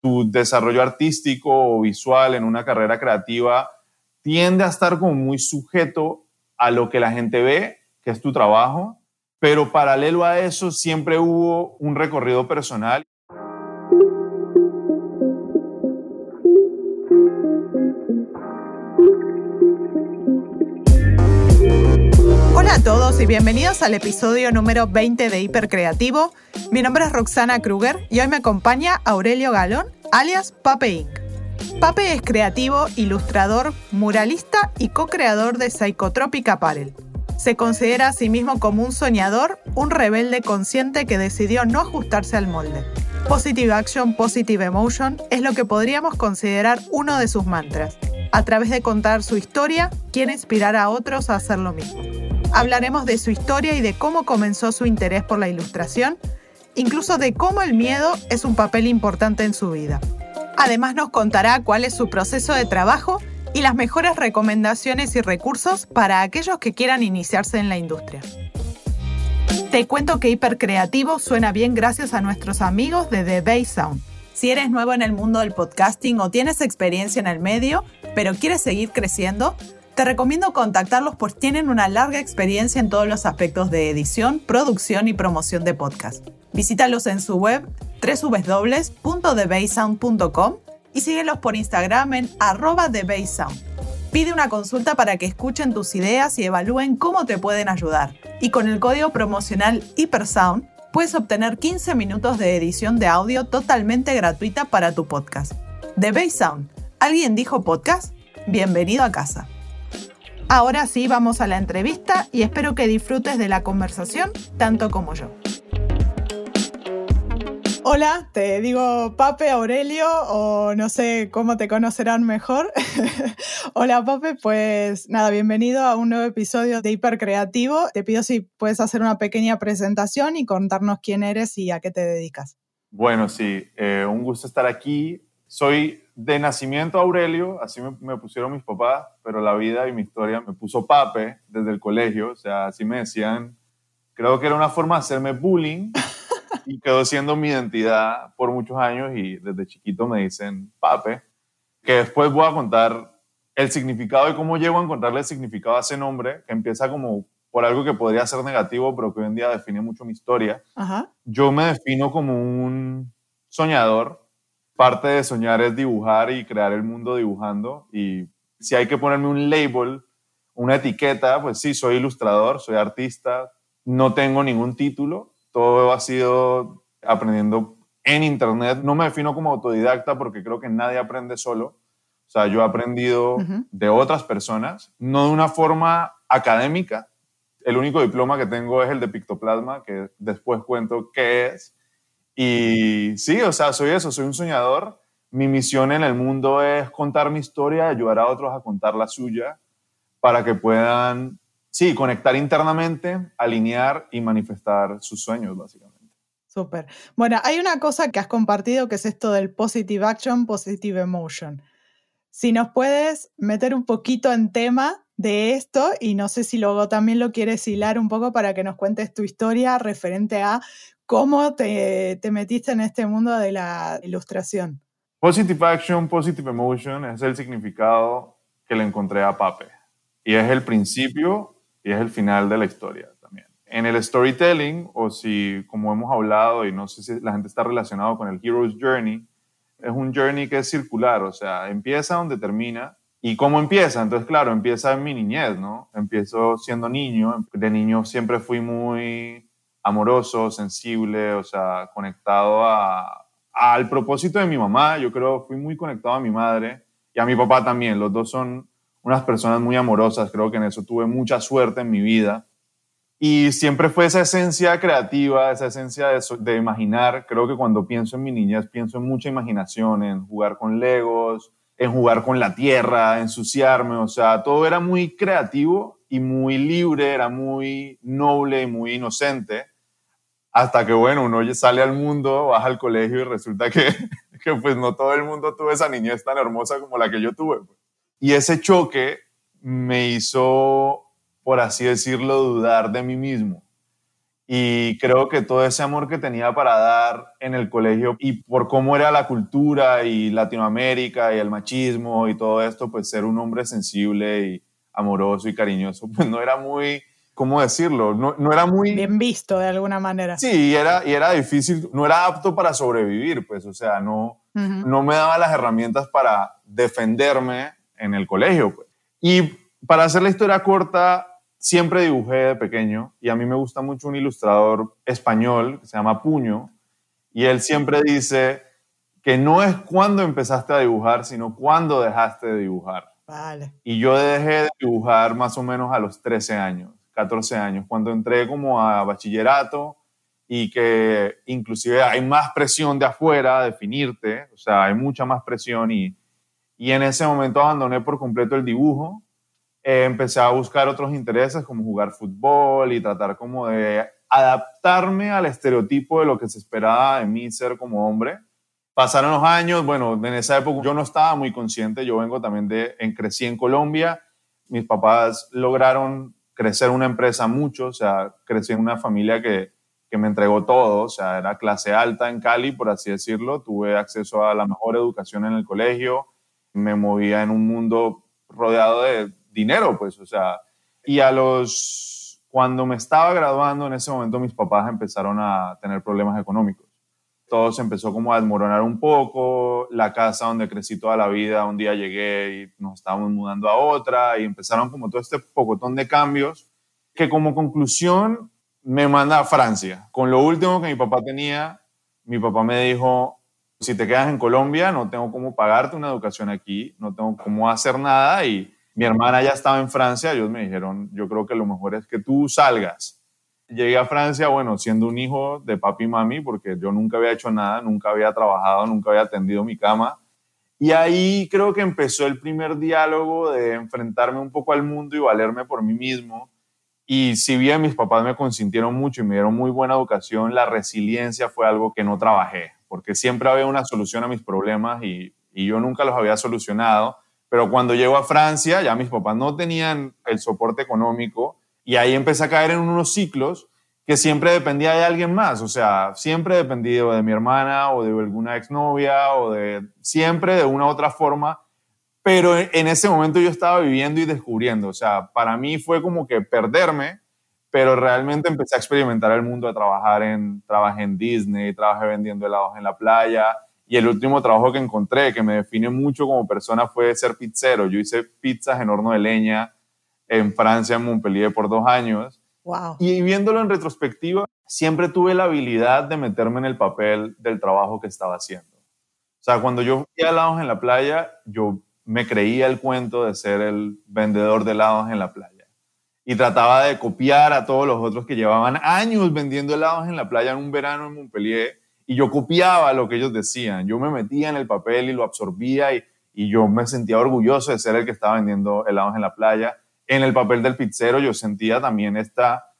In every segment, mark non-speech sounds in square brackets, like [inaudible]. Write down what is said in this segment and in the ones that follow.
tu desarrollo artístico o visual en una carrera creativa tiende a estar como muy sujeto a lo que la gente ve, que es tu trabajo, pero paralelo a eso siempre hubo un recorrido personal. Todos y bienvenidos al episodio número 20 de Hipercreativo. Mi nombre es Roxana Kruger y hoy me acompaña Aurelio Galón, alias Pape Inc. Pape es creativo, ilustrador, muralista y co-creador de Psychotropic Apparel. Se considera a sí mismo como un soñador, un rebelde consciente que decidió no ajustarse al molde. Positive Action, Positive Emotion es lo que podríamos considerar uno de sus mantras. A través de contar su historia, quiere inspirar a otros a hacer lo mismo. Hablaremos de su historia y de cómo comenzó su interés por la ilustración, incluso de cómo el miedo es un papel importante en su vida. Además nos contará cuál es su proceso de trabajo y las mejores recomendaciones y recursos para aquellos que quieran iniciarse en la industria. Te cuento que Hipercreativo suena bien gracias a nuestros amigos de The Bay Sound. Si eres nuevo en el mundo del podcasting o tienes experiencia en el medio, pero quieres seguir creciendo, te recomiendo contactarlos pues tienen una larga experiencia en todos los aspectos de edición, producción y promoción de podcast. Visítalos en su web www.thebaysound.com y síguelos por Instagram en arroba. Pide una consulta para que escuchen tus ideas y evalúen cómo te pueden ayudar. Y con el código promocional HyperSound puedes obtener 15 minutos de edición de audio totalmente gratuita para tu podcast. The Baysound. ¿Alguien dijo podcast? Bienvenido a casa. Ahora sí, vamos a la entrevista y espero que disfrutes de la conversación tanto como yo. Hola, te digo Pape Aurelio o no sé cómo te conocerán mejor. [laughs] Hola Pape, pues nada, bienvenido a un nuevo episodio de Hipercreativo. Te pido si puedes hacer una pequeña presentación y contarnos quién eres y a qué te dedicas. Bueno, sí, eh, un gusto estar aquí. Soy de nacimiento Aurelio, así me, pusieron mis papás, pero la vida y mi historia me puso Pape desde el colegio, o sea, así me decían. Creo que era una forma de hacerme bullying y quedó siendo mi identidad por muchos años y desde chiquito me dicen Pape, que después voy a contar el significado y cómo llego a encontrarle el significado a ese nombre, que empieza como por algo que podría ser negativo, pero que hoy en día define mucho mi historia. Yo me defino como un soñador, parte de soñar es dibujar y crear el mundo dibujando. Y si hay que ponerme un label, una etiqueta, pues sí, soy ilustrador, soy artista, no tengo ningún título, todo ha sido aprendiendo en Internet. No me defino como autodidacta porque creo que nadie aprende solo. O sea, yo he aprendido de otras personas, no de una forma académica. El único diploma que tengo es el de Pictoplasma, que después cuento qué es y sí, o sea, soy eso, soy un soñador. Mi misión en el mundo es contar mi historia, ayudar a otros a contar la suya, para que puedan, sí, conectar internamente, alinear y manifestar sus sueños, básicamente. Súper. Bueno, hay una cosa que has compartido que es esto del positive action, positive emotion. Si nos puedes meter un poquito en tema de esto y no sé si luego también lo quieres hilar un poco para que nos cuentes tu historia referente a ¿Cómo te, metiste en este mundo de la ilustración? Positive Action, Positive Emotion es el significado que le encontré a Pape. Y es el principio y es el final de la historia también. En el storytelling, o si como hemos hablado, y no sé si la gente está relacionado con el Hero's Journey, es un journey que es circular, o sea, empieza donde termina. ¿Y cómo empieza? Entonces, claro, empieza en mi niñez, ¿no? Empiezo siendo niño. De niño siempre fui muy amoroso, sensible, o sea, conectado a, al propósito de mi mamá. Yo creo fui muy conectado a mi madre y a mi papá también. Los dos son unas personas muy amorosas. Creo que en eso tuve mucha suerte en mi vida. Y siempre fue esa esencia creativa, esa esencia de, imaginar. Creo que cuando pienso en mi niñez, pienso en mucha imaginación, en jugar con legos, en jugar con la tierra, ensuciarme. O sea, todo era muy creativo y muy libre, era muy noble y muy inocente hasta que, bueno, uno sale al mundo, baja al colegio y resulta que, [laughs] que pues no todo el mundo tuvo esa niñez tan hermosa como la que yo tuve. Pues. Y ese choque me hizo, por así decirlo, dudar de mí mismo. Y creo que todo ese amor que tenía para dar en el colegio y por cómo era la cultura y Latinoamérica y el machismo y todo esto, pues ser un hombre sensible y amoroso y cariñoso, [laughs] pues no era muy, ¿cómo decirlo? No, no era muy... Bien visto de alguna manera. Sí, y era, y era difícil, no era apto para sobrevivir, pues, o sea, no, no me daba las herramientas para defenderme en el colegio, pues. Y para hacer la historia corta, siempre dibujé de pequeño y a mí me gusta mucho un ilustrador español que se llama Puño y él siempre dice que no es cuando empezaste a dibujar, sino cuando dejaste de dibujar. Vale. Y yo dejé de dibujar más o menos a los 13 años, 14 años, cuando entré como a bachillerato y que inclusive hay más presión de afuera a definirte, o sea, hay mucha más presión y, y en ese momento abandoné por completo el dibujo eh, empecé a buscar otros intereses como jugar fútbol y tratar como de adaptarme al estereotipo de lo que se esperaba de mí ser como hombre. Pasaron los años, bueno, en esa época yo no estaba muy consciente, yo vengo también de, en, crecí en Colombia, mis papás lograron crecer una empresa mucho, o sea, crecí en una familia que, que me entregó todo, o sea, era clase alta en Cali, por así decirlo, tuve acceso a la mejor educación en el colegio, me movía en un mundo rodeado de dinero, pues, o sea, y a los, cuando me estaba graduando, en ese momento mis papás empezaron a tener problemas económicos. Todo se empezó como a desmoronar un poco, la casa donde crecí toda la vida, un día llegué y nos estábamos mudando a otra y empezaron como todo este pocotón de cambios que como conclusión me manda a Francia. Con lo último que mi papá tenía, mi papá me dijo, si te quedas en Colombia, no tengo cómo pagarte una educación aquí, no tengo cómo hacer nada y mi hermana ya estaba en Francia, ellos me dijeron, yo creo que lo mejor es que tú salgas. Llegué a Francia, bueno, siendo un hijo de papi y mami, porque yo nunca había hecho nada, nunca había trabajado, nunca había atendido mi cama. Y ahí creo que empezó el primer diálogo de enfrentarme un poco al mundo y valerme por mí mismo. Y si bien mis papás me consintieron mucho y me dieron muy buena educación, la resiliencia fue algo que no trabajé, porque siempre había una solución a mis problemas y, y yo nunca los había solucionado pero cuando llego a Francia, ya mis papás no tenían el soporte económico y ahí empecé a caer en unos ciclos que siempre dependía de alguien más, o sea, siempre dependía de mi hermana o de alguna exnovia o de siempre de una u otra forma, pero en ese momento yo estaba viviendo y descubriendo, o sea, para mí fue como que perderme, pero realmente empecé a experimentar el mundo, a trabajar en, trabajé en Disney, trabajé vendiendo helados en la playa, y el último trabajo que encontré, que me define mucho como persona, fue ser pizzero. Yo hice pizzas en horno de leña en Francia, en Montpellier, por dos años. Wow. Y viéndolo en retrospectiva, siempre tuve la habilidad de meterme en el papel del trabajo que estaba haciendo. O sea, cuando yo fui a helados en la playa, yo me creía el cuento de ser el vendedor de helados en la playa. Y trataba de copiar a todos los otros que llevaban años vendiendo helados en la playa en un verano en Montpellier y yo copiaba lo que ellos decían. Yo me metía en el papel y lo absorbía y, y yo me sentía orgulloso de ser el que estaba vendiendo helados en la playa. En el papel del pizzero yo sentía también esta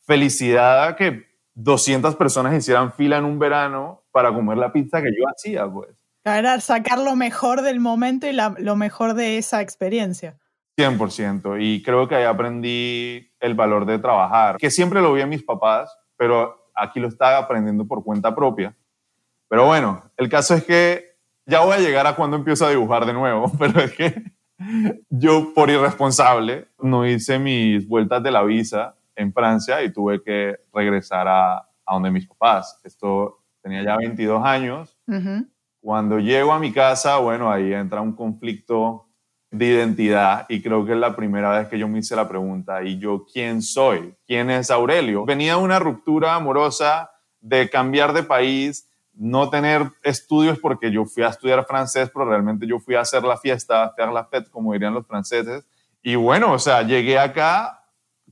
felicidad que 200 personas hicieran fila en un verano para comer la pizza que yo hacía, pues. Era sacar lo mejor del momento y lo mejor de esa experiencia. 100%. Y creo que ahí aprendí el valor de trabajar, que siempre lo vi en mis papás, pero aquí lo estaba aprendiendo por cuenta propia. Pero bueno, el caso es que ya voy a llegar a cuando empiezo a dibujar de nuevo, [laughs] pero es que yo por irresponsable no hice mis vueltas de la visa en Francia y tuve que regresar a, a donde mis papás. Esto tenía ya 22 años. Cuando llego a mi casa, bueno, ahí entra un conflicto de identidad y creo que es la primera vez que yo me hice la pregunta, ¿y yo quién soy? ¿Quién es Aurelio? Venía una ruptura amorosa de cambiar de país, no tener estudios porque yo fui a estudiar francés, pero realmente yo fui a hacer la fiesta, a hacer la fête, como dirían los franceses. Y bueno, o sea, llegué acá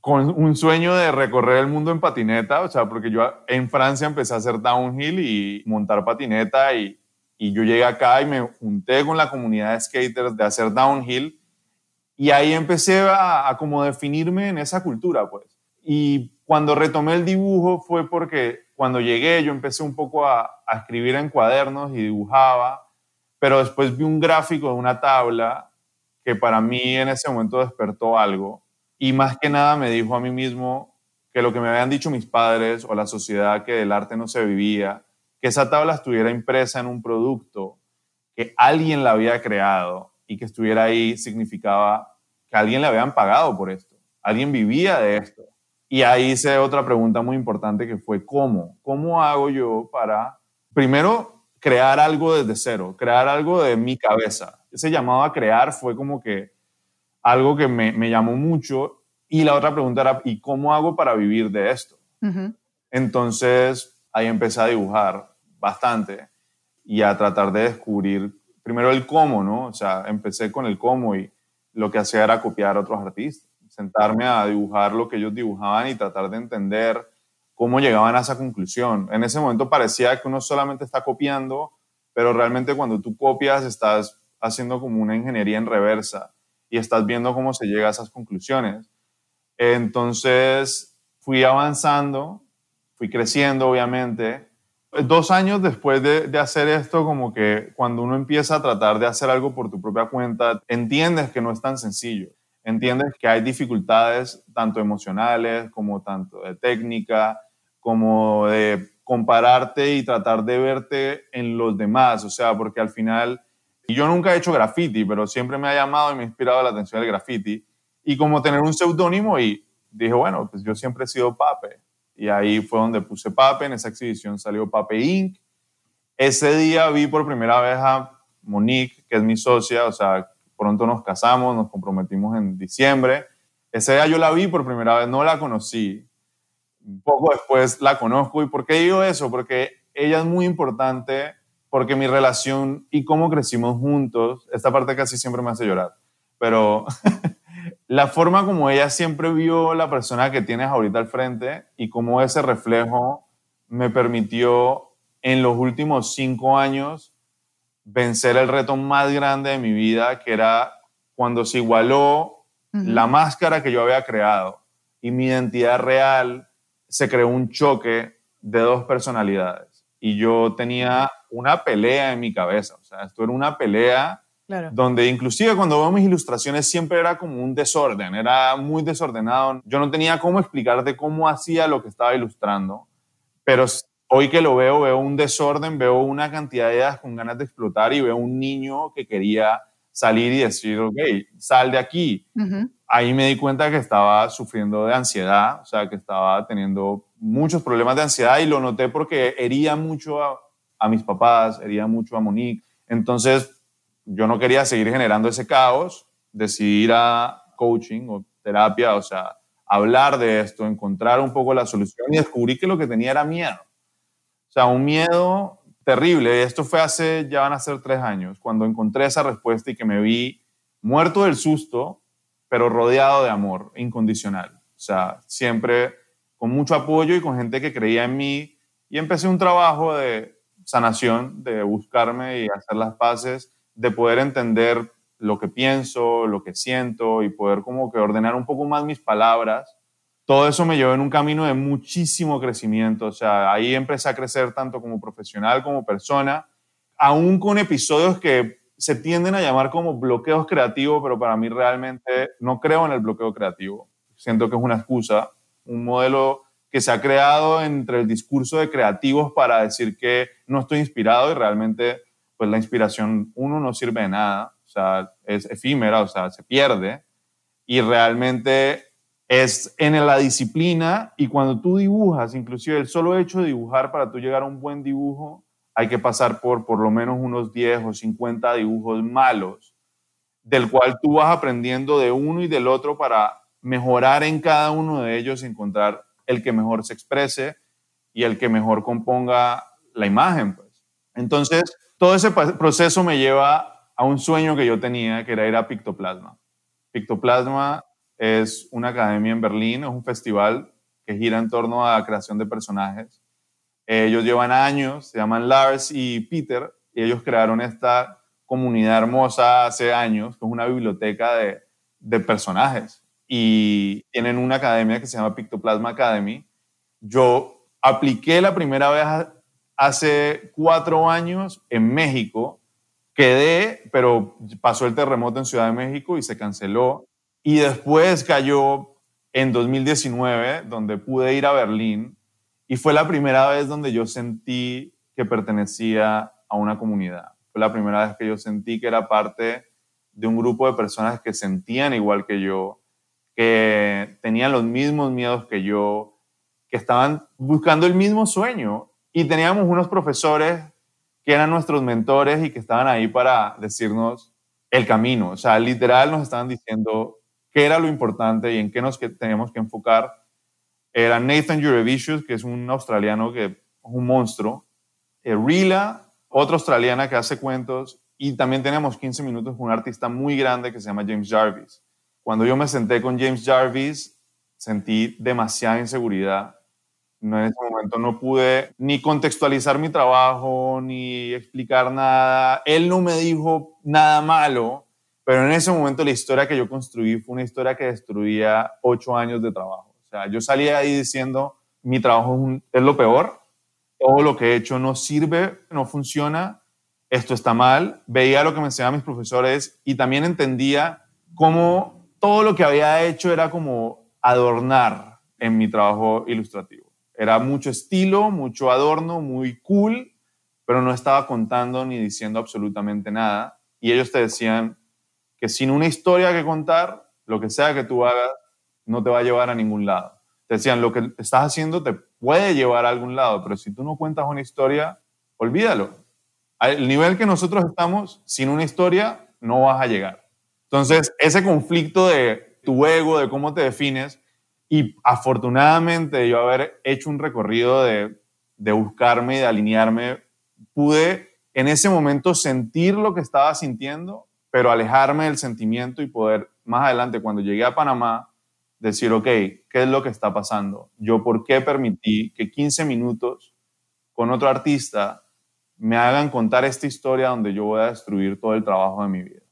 con un sueño de recorrer el mundo en patineta, o sea, porque yo en Francia empecé a hacer downhill y montar patineta y, yo llegué acá y me junté con la comunidad de skaters de hacer downhill y ahí empecé a, como definirme en esa cultura, pues. Y cuando retomé el dibujo fue porque cuando llegué yo empecé un poco a, escribir en cuadernos y dibujaba, pero después vi un gráfico de una tabla que para mí en ese momento despertó algo y más que nada me dijo a mí mismo que lo que me habían dicho mis padres o la sociedad que el arte no se vivía, que esa tabla estuviera impresa en un producto, que alguien la había creado y que estuviera ahí significaba que alguien le habían pagado por esto, alguien vivía de esto. Y ahí hice otra pregunta muy importante que fue ¿cómo? ¿Cómo hago yo para, primero, crear algo desde cero, crear algo de mi cabeza? Ese llamado a crear fue como que algo que me, me llamó mucho. Y la otra pregunta era, ¿y cómo hago para vivir de esto? Entonces, ahí empecé a dibujar bastante y a tratar de descubrir primero el cómo, ¿no? O sea, empecé con el cómo y lo que hacía era copiar a otros artistas, sentarme a dibujar lo que ellos dibujaban y tratar de entender cómo llegaban a esa conclusión. En ese momento parecía que uno solamente está copiando, pero realmente cuando tú copias estás haciendo como una ingeniería en reversa y estás viendo cómo se llega a esas conclusiones. Entonces fui avanzando, fui creciendo obviamente. Dos años después de, de, hacer esto, como que cuando uno empieza a tratar de hacer algo por tu propia cuenta, entiendes que no es tan sencillo. Entiendes que hay dificultades tanto emocionales como tanto de técnica, como de compararte y tratar de verte en los demás. O sea, porque al final, yo nunca he hecho graffiti, pero siempre me ha llamado y me ha inspirado la atención el graffiti y como tener un seudónimo y dije, bueno, pues yo siempre he sido Pape. Y ahí fue donde puse Pape, en esa exhibición salió Pape Inc. Ese día vi por primera vez a Monique, que es mi socia, o sea, pronto nos casamos, nos comprometimos en diciembre. Ese día yo la vi por primera vez, no la conocí. Un poco después la conozco. ¿Y por qué digo eso? Porque ella es muy importante, porque mi relación y cómo crecimos juntos, esta parte casi siempre me hace llorar, pero [laughs] la forma como ella siempre vio la persona que tienes ahorita al frente y cómo ese reflejo me permitió en los últimos cinco años vencer el reto más grande de mi vida, que era cuando se igualó la máscara que yo había creado y mi identidad real, se creó un choque de dos personalidades. Y yo tenía una pelea en mi cabeza, o sea, esto era una pelea donde inclusive cuando veo mis ilustraciones siempre era como un desorden, era muy desordenado. Yo no tenía cómo explicarte cómo hacía lo que estaba ilustrando, pero hoy que lo veo, veo un desorden, veo una cantidad de ideas con ganas de explotar y veo un niño que quería salir y decir, ok, sal de aquí. Ahí me di cuenta que estaba sufriendo de ansiedad, o sea, que estaba teniendo muchos problemas de ansiedad y lo noté porque hería mucho a, a mis papás, hería mucho a Monique. Entonces, yo no quería seguir generando ese caos, decidí ir a coaching o terapia, o sea, hablar de esto, encontrar un poco la solución y descubrí que lo que tenía era miedo. Sea, un miedo terrible. Esto fue hace, ya van a ser tres años, cuando encontré esa respuesta y que me vi muerto del susto, pero rodeado de amor incondicional. O sea, siempre con mucho apoyo y con gente que creía en mí. Y empecé un trabajo de sanación, de buscarme y hacer las paces de poder entender lo que pienso, lo que siento y poder como que ordenar un poco más mis palabras. Todo eso me llevó en un camino de muchísimo crecimiento. O sea, ahí empecé a crecer tanto como profesional como persona, aún con episodios que se tienden a llamar como bloqueos creativos, pero para mí realmente no creo en el bloqueo creativo. Siento que es una excusa, un modelo que se ha creado entre el discurso de creativos para decir que no estoy inspirado y realmente pues la inspiración, uno, no sirve de nada, o sea, es efímera, o sea, se pierde, y realmente es en la disciplina y cuando tú dibujas, inclusive el solo hecho de dibujar para tú llegar a un buen dibujo, hay que pasar por por lo menos unos 10 o 50 dibujos malos, del cual tú vas aprendiendo de uno y del otro para mejorar en cada uno de ellos, encontrar el que mejor se exprese y el que mejor componga la imagen. Pues. Entonces, todo ese proceso me lleva a un sueño que yo tenía, que era ir a Pictoplasma. Pictoplasma es una academia en Berlín, es un festival que gira en torno a la creación de personajes. Ellos llevan años, se llaman Lars y Peter, y ellos crearon esta comunidad hermosa hace años, que es una biblioteca de, de personajes. Y tienen una academia que se llama Pictoplasma Academy. Yo apliqué la primera vez hace cuatro años en México. Quedé, pero pasó el terremoto en Ciudad de México y se canceló. Y después cayó en 2019, donde pude ir a Berlín y fue la primera vez donde yo sentí que pertenecía a una comunidad. Fue la primera vez que yo sentí que era parte de un grupo de personas que sentían igual que yo, que tenían los mismos miedos que yo, que estaban buscando el mismo sueño. Y teníamos unos profesores que eran nuestros mentores y que estaban ahí para decirnos el camino. O sea, literal nos estaban diciendo qué era lo importante y en qué nos teníamos que enfocar. Era Nathan Jurevicius, que es un australiano que es un monstruo. Eh, Rila, otra australiana que hace cuentos. Y también tenemos 15 minutos con un artista muy grande que se llama James Jarvis. Cuando yo me senté con James Jarvis, sentí demasiada inseguridad. No, en ese momento no pude ni contextualizar mi trabajo, ni explicar nada. Él no me dijo nada malo, pero en ese momento la historia que yo construí fue una historia que destruía ocho años de trabajo. O sea, yo salía ahí diciendo, mi trabajo es lo peor, todo lo que he hecho no sirve, no funciona, esto está mal. Veía lo que me enseñaban mis profesores y también entendía cómo todo lo que había hecho era como adornar en mi trabajo ilustrativo. Era mucho estilo, mucho adorno, muy cool, pero no estaba contando ni diciendo absolutamente nada. Y ellos te decían que sin una historia que contar, lo que sea que tú hagas, no te va a llevar a ningún lado. Te decían, lo que estás haciendo te puede llevar a algún lado, pero si tú no cuentas una historia, olvídalo. Al nivel que nosotros estamos, sin una historia, no vas a llegar. Entonces, ese conflicto de tu ego, de cómo te defines, y afortunadamente yo haber hecho un recorrido de, de buscarme y de alinearme, pude en ese momento sentir lo que estaba sintiendo, pero alejarme del sentimiento y poder más adelante, cuando llegué a Panamá, decir, ok, ¿qué es lo que está pasando? Yo, ¿por qué permití que 15 minutos con otro artista me hagan contar esta historia donde yo voy a destruir todo el trabajo de mi vida?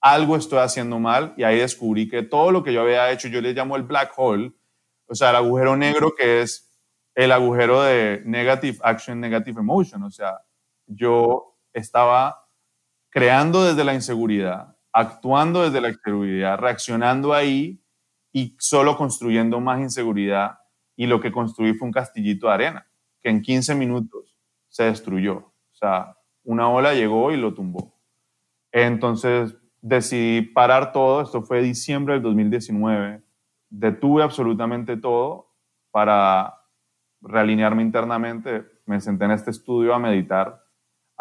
algo estoy haciendo mal y ahí descubrí que todo lo que yo había hecho, yo le llamo el black hole, o sea, el agujero negro que es el agujero de negative action, negative emotion, o sea, yo estaba creando desde la inseguridad, actuando desde la inseguridad, reaccionando ahí y solo construyendo más inseguridad. Y lo que construí fue un castillito de arena que en 15 minutos se destruyó. O sea, una ola llegó y lo tumbó. Entonces, decidí parar todo, esto fue diciembre del 2019, detuve absolutamente todo para realinearme internamente, me senté en este estudio a meditar,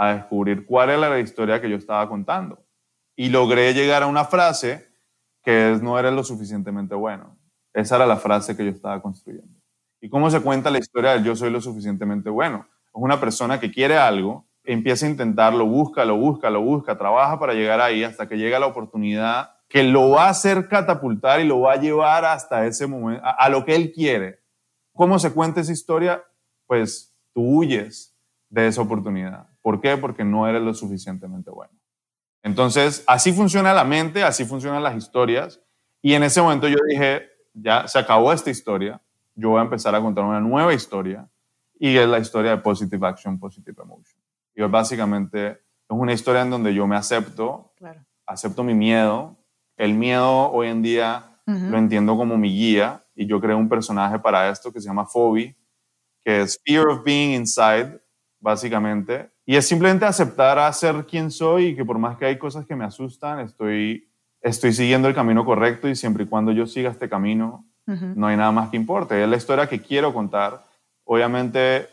a descubrir cuál era la historia que yo estaba contando. Y logré llegar a una frase que no eres lo suficientemente bueno. Esa era la frase que yo estaba construyendo. ¿Y cómo se cuenta la historia del yo soy lo suficientemente bueno? Es una persona que quiere algo, empieza a intentarlo, busca, lo busca, lo busca, trabaja para llegar ahí hasta que llega la oportunidad que lo va a hacer catapultar y lo va a llevar hasta ese momento, a, lo que él quiere. ¿Cómo se cuenta esa historia? Pues tú huyes de esa oportunidad. ¿Por qué? Porque no eres lo suficientemente bueno. Entonces, así funciona la mente, así funcionan las historias. Y en ese momento yo dije, ya se acabó esta historia, yo voy a empezar a contar una nueva historia y es la historia de Positive Action, Positive Emotion. Y básicamente es una historia en donde yo me acepto, acepto mi miedo. El miedo hoy en día lo entiendo como mi guía y yo creo un personaje para esto que se llama Phoebe, que es Fear of Being Inside, básicamente. Y es simplemente aceptar a ser quien soy y que por más que hay cosas que me asustan, estoy, estoy siguiendo el camino correcto y siempre y cuando yo siga este camino, no hay nada más que importe. Es la historia que quiero contar. Obviamente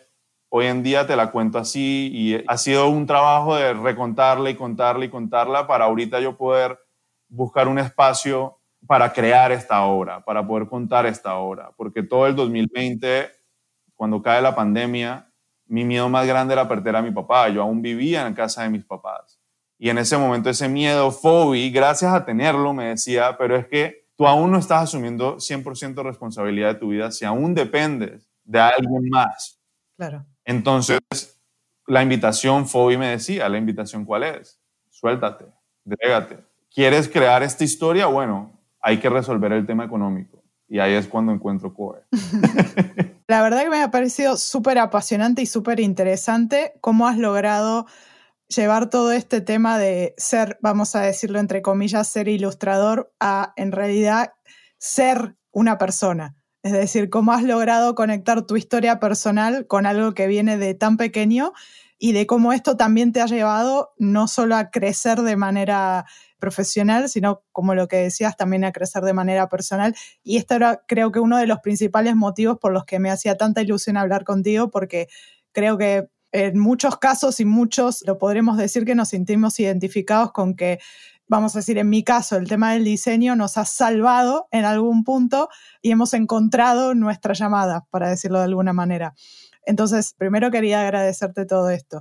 Hoy en día te la cuento así y ha sido un trabajo de recontarla y contarla y contarla para ahorita yo poder buscar un espacio para crear esta obra, para poder contar esta obra, porque todo el 2020, cuando cae la pandemia, mi miedo más grande era perder a mi papá. Yo aún vivía en casa de mis papás. Y en ese momento ese miedo, Fobi, gracias a tenerlo, me decía, pero es que tú aún no estás asumiendo 100% responsabilidad de tu vida si aún dependes de alguien más. Claro. Entonces, la invitación, Fobi me decía, la invitación cuál es? Suéltate, drégate. ¿Quieres crear esta historia? Bueno, hay que resolver el tema económico. Y ahí es cuando encuentro COE. [laughs] La verdad que me ha parecido súper apasionante y súper interesante cómo has logrado llevar todo este tema de ser, vamos a decirlo entre comillas, ser ilustrador a en realidad ser una persona. Es decir, cómo has logrado conectar tu historia personal con algo que viene de tan pequeño y de cómo esto también te ha llevado no solo a crecer de manera profesional, sino como lo que decías, también a crecer de manera personal. Y esto era creo que uno de los principales motivos por los que me hacía tanta ilusión hablar contigo, porque creo que en muchos casos y muchos lo podremos decir que nos sentimos identificados con que vamos a decir, en mi caso, el tema del diseño nos ha salvado en algún punto y hemos encontrado nuestra llamada, para decirlo de alguna manera. Entonces, primero quería agradecerte todo esto.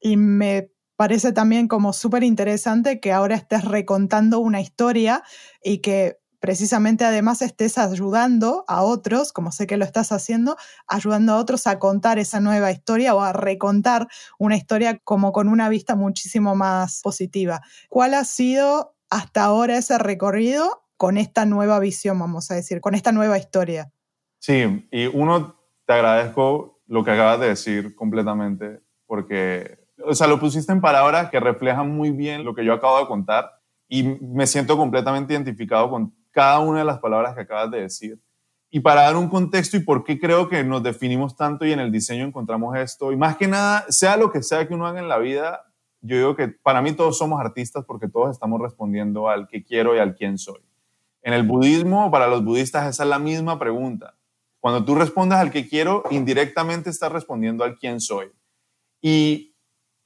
Y me parece también como súper interesante que ahora estés recontando una historia y que precisamente además estés ayudando a otros, como sé que lo estás haciendo, ayudando a otros a contar esa nueva historia o a recontar una historia como con una vista muchísimo más positiva. ¿Cuál ha sido hasta ahora ese recorrido con esta nueva visión, vamos a decir, con esta nueva historia? Sí, y uno, te agradezco lo que acabas de decir completamente, porque, o sea, lo pusiste en palabras que reflejan muy bien lo que yo acabo de contar y me siento completamente identificado con cada una de las palabras que acabas de decir. Y para dar un contexto y por qué creo que nos definimos tanto y en el diseño encontramos esto, y más que nada, sea lo que sea que uno haga en la vida, yo digo que para mí todos somos artistas porque todos estamos respondiendo al que quiero y al quién soy. En el budismo, para los budistas, esa es la misma pregunta. Cuando tú respondes al que quiero, indirectamente estás respondiendo al quién soy. Y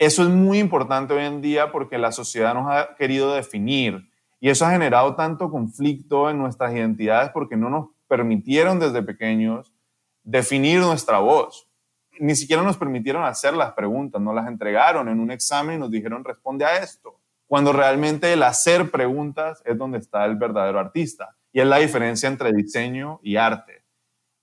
eso es muy importante hoy en día porque la sociedad nos ha querido definir y eso ha generado tanto conflicto en nuestras identidades porque no nos permitieron desde pequeños definir nuestra voz. Ni siquiera nos permitieron hacer las preguntas, no las entregaron en un examen y nos dijeron responde a esto. Cuando realmente el hacer preguntas es donde está el verdadero artista. Y es la diferencia entre diseño y arte.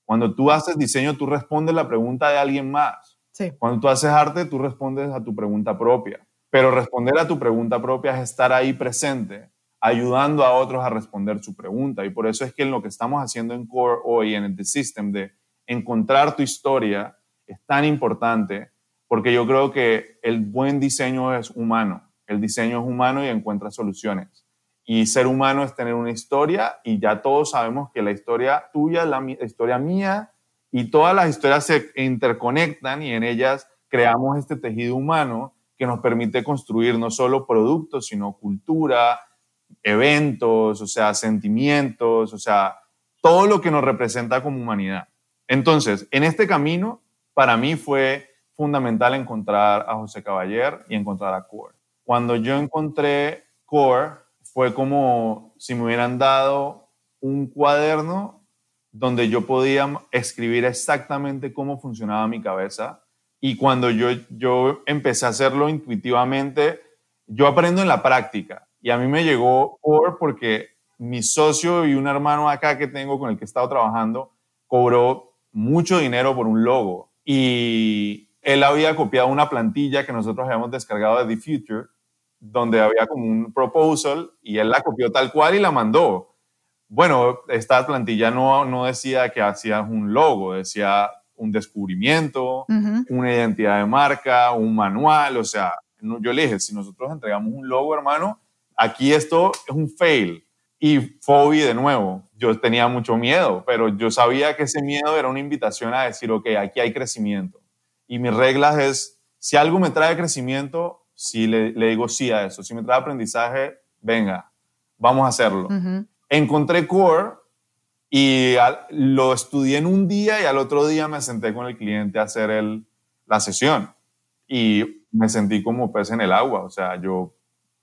Cuando tú haces diseño, tú respondes la pregunta de alguien más. Cuando tú haces arte, tú respondes a tu pregunta propia. Pero responder a tu pregunta propia es estar ahí presente, ayudando a otros a responder su pregunta. Y por eso es que en lo que estamos haciendo en Core hoy, en The System, de encontrar tu historia, es tan importante, porque yo creo que el buen diseño es humano. El diseño es humano y encuentra soluciones. Y ser humano es tener una historia y ya todos sabemos que la historia tuya es la historia mía y todas las historias se interconectan y en ellas creamos este tejido humano que nos permite construir no solo productos, sino cultura, eventos, o sea, sentimientos, o sea, todo lo que nos representa como humanidad. Entonces, en este camino, para mí fue fundamental encontrar a José Caballer y encontrar a Core. Cuando yo encontré Core, fue como si me hubieran dado un cuaderno donde yo podía escribir exactamente cómo funcionaba mi cabeza. Y cuando yo, yo empecé a hacerlo intuitivamente, yo aprendo en la práctica. Y a mí me llegó Core porque mi socio y un hermano acá que tengo con el que he estado trabajando cobró mucho dinero por un logo. Y él había copiado una plantilla que nosotros habíamos descargado de The Future donde había como un proposal y él la copió tal cual y la mandó. Bueno, esta plantilla no, no decía que hacías un logo, decía un descubrimiento, una identidad de marca, un manual, o sea, yo le dije, si nosotros entregamos un logo, hermano, aquí esto es un fail. Y Fobi de nuevo, yo tenía mucho miedo, pero yo sabía que ese miedo era una invitación a decir, ok, aquí hay crecimiento. Y mis reglas es, si algo me trae crecimiento, si le, digo sí a eso. Si me trae aprendizaje, venga, vamos a hacerlo. Encontré Core y lo estudié en un día y al otro día me senté con el cliente a hacer el, la sesión. Y me sentí como pez en el agua, o sea, yo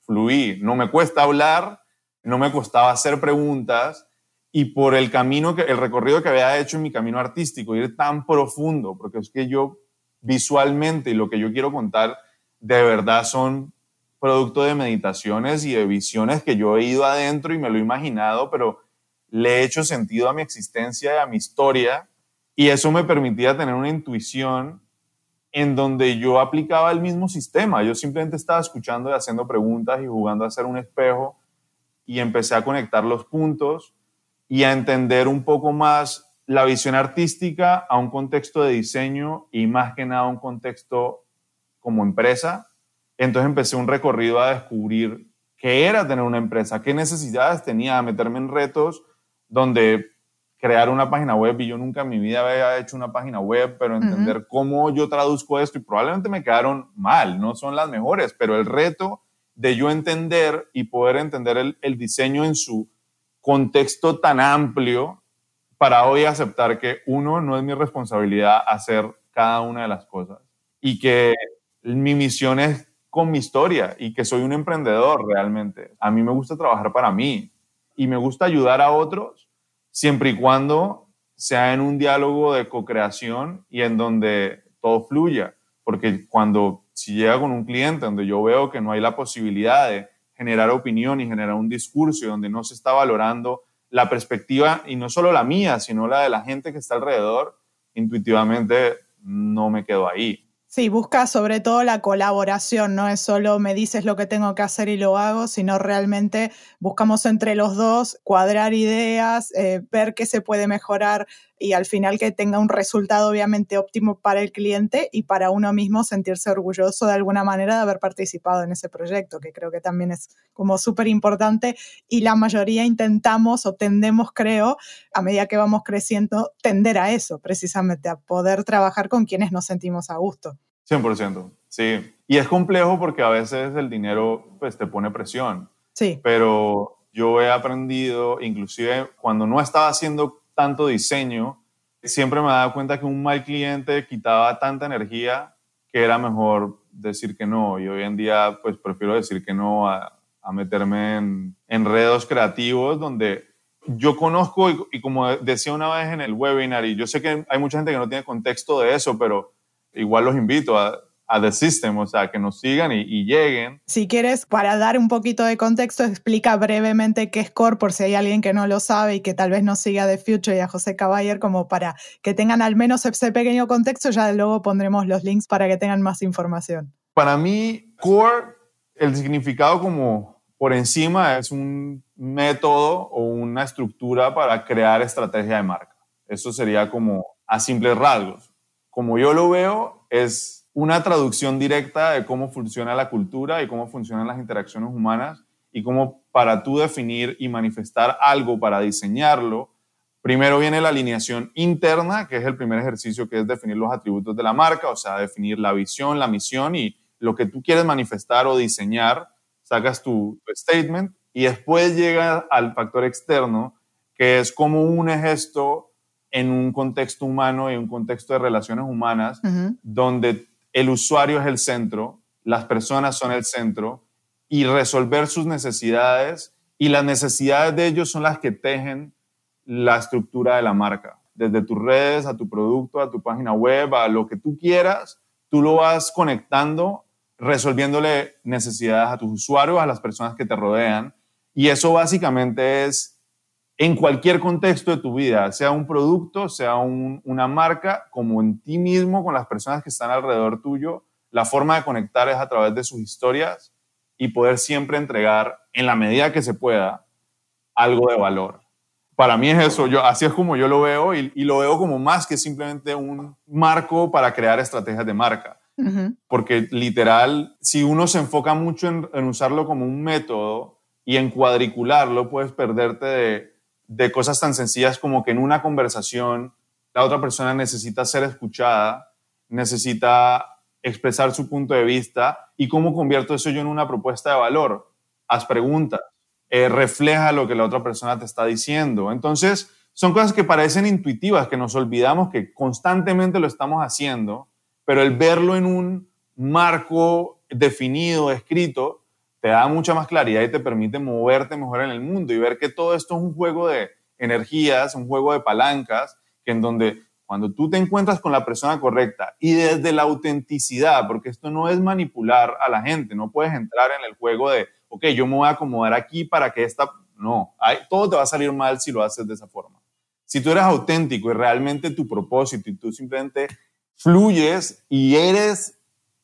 fluí. No me cuesta hablar, no me costaba hacer preguntas y por el camino, que, el recorrido que había hecho en mi camino artístico, ir tan profundo, porque es que yo visualmente y lo que yo quiero contar de verdad son producto de meditaciones y de visiones que yo he ido adentro y me lo he imaginado, pero le he hecho sentido a mi existencia y a mi historia y eso me permitía tener una intuición en donde yo aplicaba el mismo sistema. Yo simplemente estaba escuchando y haciendo preguntas y jugando a ser un espejo y empecé a conectar los puntos y a entender un poco más la visión artística a un contexto de diseño y más que nada a un contexto como empresa. Entonces empecé un recorrido a descubrir qué era tener una empresa, qué necesidades tenía, a meterme en retos donde crear una página web. Y yo nunca en mi vida había hecho una página web, pero entender cómo yo traduzco esto y probablemente me quedaron mal, no son las mejores, pero el reto de yo entender y poder entender el, el diseño en su contexto tan amplio para hoy aceptar que uno, no es mi responsabilidad hacer cada una de las cosas y que mi misión es con mi historia y que soy un emprendedor realmente. A mí me gusta trabajar para mí y me gusta ayudar a otros siempre y cuando sea en un diálogo de co-creación y en donde todo fluya. Porque cuando si llega con un cliente donde yo veo que no hay la posibilidad de generar opinión y generar un discurso donde no se está valorando la perspectiva, y no solo la mía, sino la de la gente que está alrededor, intuitivamente no me quedo ahí. Sí, busca sobre todo la colaboración, no es solo me dices lo que tengo que hacer y lo hago, sino realmente buscamos entre los dos cuadrar ideas, eh, ver qué se puede mejorar y al final que tenga un resultado obviamente óptimo para el cliente y para uno mismo sentirse orgulloso de alguna manera de haber participado en ese proyecto, que creo que también es como súper importante y la mayoría intentamos o tendemos, creo, a medida que vamos creciendo, tender a eso, precisamente, a poder trabajar con quienes nos sentimos a gusto. 100%, sí. Y es complejo porque a veces el dinero pues te pone presión. Sí. Pero yo he aprendido, inclusive cuando no estaba haciendo tanto diseño, siempre me daba cuenta que un mal cliente quitaba tanta energía que era mejor decir que no. Y hoy en día, pues prefiero decir que no a, meterme en enredos creativos donde yo conozco, y, y, como decía una vez en el webinar, y yo sé que hay mucha gente que no tiene contexto de eso, pero igual los invito a, a The System, o sea, que nos sigan y, lleguen. Si quieres, para dar un poquito de contexto, explica brevemente qué es Core, por si hay alguien que no lo sabe y que tal vez no siga The Future y a José Caballer, como para que tengan al menos ese pequeño contexto, ya luego pondremos los links para que tengan más información. Para mí, Core, el significado como por encima es un método o una estructura para crear estrategia de marca. Eso sería como a simples rasgos. Como yo lo veo, es una traducción directa de cómo funciona la cultura y cómo funcionan las interacciones humanas y cómo para tú definir y manifestar algo para diseñarlo, primero viene la alineación interna, que es el primer ejercicio, que es definir los atributos de la marca, o sea, definir la visión, la misión y lo que tú quieres manifestar o diseñar, sacas tu, statement y después llega al factor externo, que es cómo unes esto en un contexto humano y un contexto de relaciones humanas, donde el usuario es el centro, las personas son el centro y resolver sus necesidades y las necesidades de ellos son las que tejen la estructura de la marca. Desde tus redes, a tu producto, a tu página web, a lo que tú quieras, tú lo vas conectando, resolviéndole necesidades a tus usuarios, a las personas que te rodean. Y eso básicamente es en cualquier contexto de tu vida, sea un producto, sea una marca, como en ti mismo, con las personas que están alrededor tuyo, la forma de conectar es a través de sus historias y poder siempre entregar, en la medida que se pueda, algo de valor. Para mí es eso, yo, así es como yo lo veo y, lo veo como más que simplemente un marco para crear estrategias de marca. Porque literal, si uno se enfoca mucho en, en usarlo como un método y en cuadricularlo, puedes perderte de, de cosas tan sencillas como que en una conversación la otra persona necesita ser escuchada, necesita expresar su punto de vista y cómo convierto eso yo en una propuesta de valor. Haz preguntas, eh, refleja lo que la otra persona te está diciendo. Entonces, son cosas que parecen intuitivas, que nos olvidamos que constantemente lo estamos haciendo, pero el verlo en un marco definido, escrito, te da mucha más claridad y te permite moverte mejor en el mundo y ver que todo esto es un juego de energías, un juego de palancas, que en donde cuando tú te encuentras con la persona correcta y desde la autenticidad, porque esto no es manipular a la gente, no puedes entrar en el juego de, ok, yo me voy a acomodar aquí para que esta, no, hay, todo te va a salir mal si lo haces de esa forma. Si tú eres auténtico y realmente tu propósito y tú simplemente fluyes y eres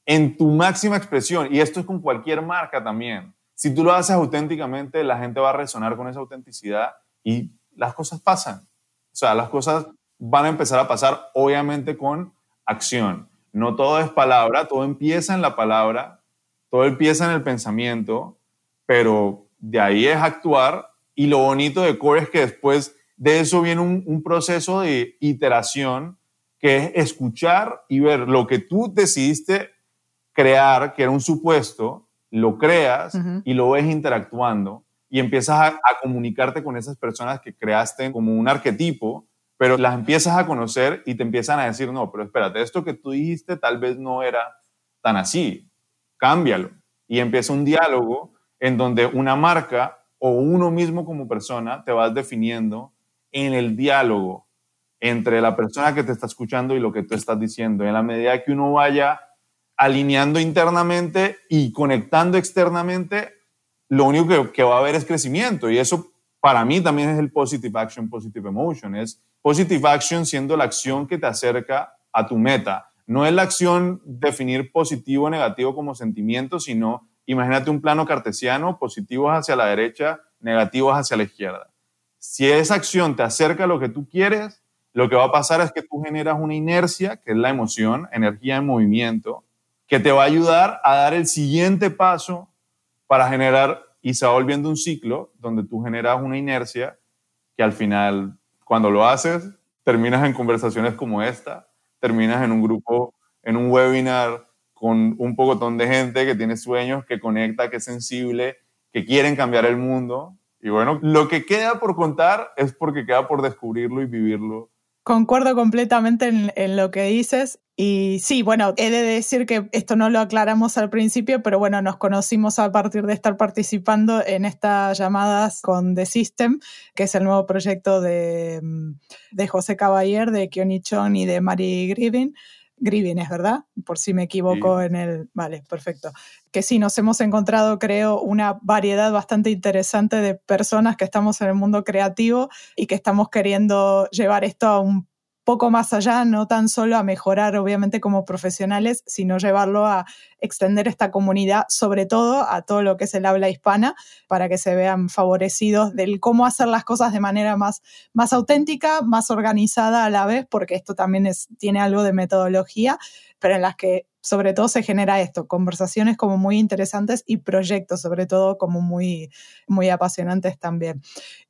en tu máxima expresión. Y esto es con cualquier marca también. Si tú lo haces auténticamente, la gente va a resonar con esa autenticidad y las cosas pasan. O sea, las cosas van a empezar a pasar, obviamente, con acción. No todo es palabra, todo empieza en la palabra, todo empieza en el pensamiento, pero de ahí es actuar. Y lo bonito de Core es que después de eso viene un, proceso de iteración que es escuchar y ver lo que tú decidiste crear, que era un supuesto, lo creas y lo ves interactuando y empiezas a, comunicarte con esas personas que creaste como un arquetipo, pero las empiezas a conocer y te empiezan a decir, no, pero espérate, esto que tú dijiste tal vez no era tan así, cámbialo. Y empieza un diálogo en donde una marca o uno mismo como persona te vas definiendo en el diálogo entre la persona que te está escuchando y lo que tú estás diciendo. En la medida que uno vaya alineando internamente y conectando externamente, lo único que, va a haber es crecimiento y eso para mí también es el positive action, positive emotion. Es positive action siendo la acción que te acerca a tu meta. No es la acción definir positivo o negativo como sentimiento, sino imagínate un plano cartesiano, positivos hacia la derecha, negativos hacia la izquierda. Si esa acción te acerca a lo que tú quieres, lo que va a pasar es que tú generas una inercia, que es la emoción, energía en movimiento, que te va a ayudar a dar el siguiente paso para generar, y se va volviendo un ciclo donde tú generas una inercia que al final, cuando lo haces, terminas en conversaciones como esta, terminas en un grupo, en un webinar con un pocotón de gente que tiene sueños, que conecta, que es sensible, que quieren cambiar el mundo. Y bueno, lo que queda por contar es porque queda por descubrirlo y vivirlo Concuerdo completamente en, lo que dices. Y sí, bueno, he de decir que esto no lo aclaramos al principio, pero bueno, nos conocimos a partir de estar participando en estas llamadas con The System, que es el nuevo proyecto de, de José Caballer, de Kioni Chon y de Mari Grivin. Grivin, ¿es verdad? Por si me equivoco en el... Vale, perfecto. Que sí, nos hemos encontrado, creo, una variedad bastante interesante de personas que estamos en el mundo creativo y que estamos queriendo llevar esto a un poco más allá, no tan solo a mejorar obviamente como profesionales, sino llevarlo a extender esta comunidad, sobre todo a todo lo que es el habla hispana, para que se vean favorecidos del cómo hacer las cosas de manera más, más auténtica, más organizada a la vez, porque esto también es, tiene algo de metodología, pero en las que sobre todo se genera esto, conversaciones como muy interesantes y proyectos sobre todo como muy, muy apasionantes también.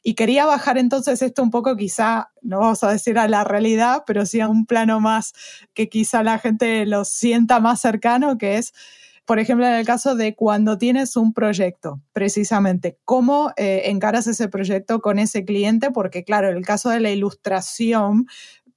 Y quería bajar entonces esto un poco quizá, no vamos a decir a la realidad, pero sí a un plano más que quizá la gente lo sienta más cercano, que es por ejemplo, en el caso de cuando tienes un proyecto, precisamente, ¿cómo eh, encaras ese proyecto con ese cliente? Porque, claro, el caso de la ilustración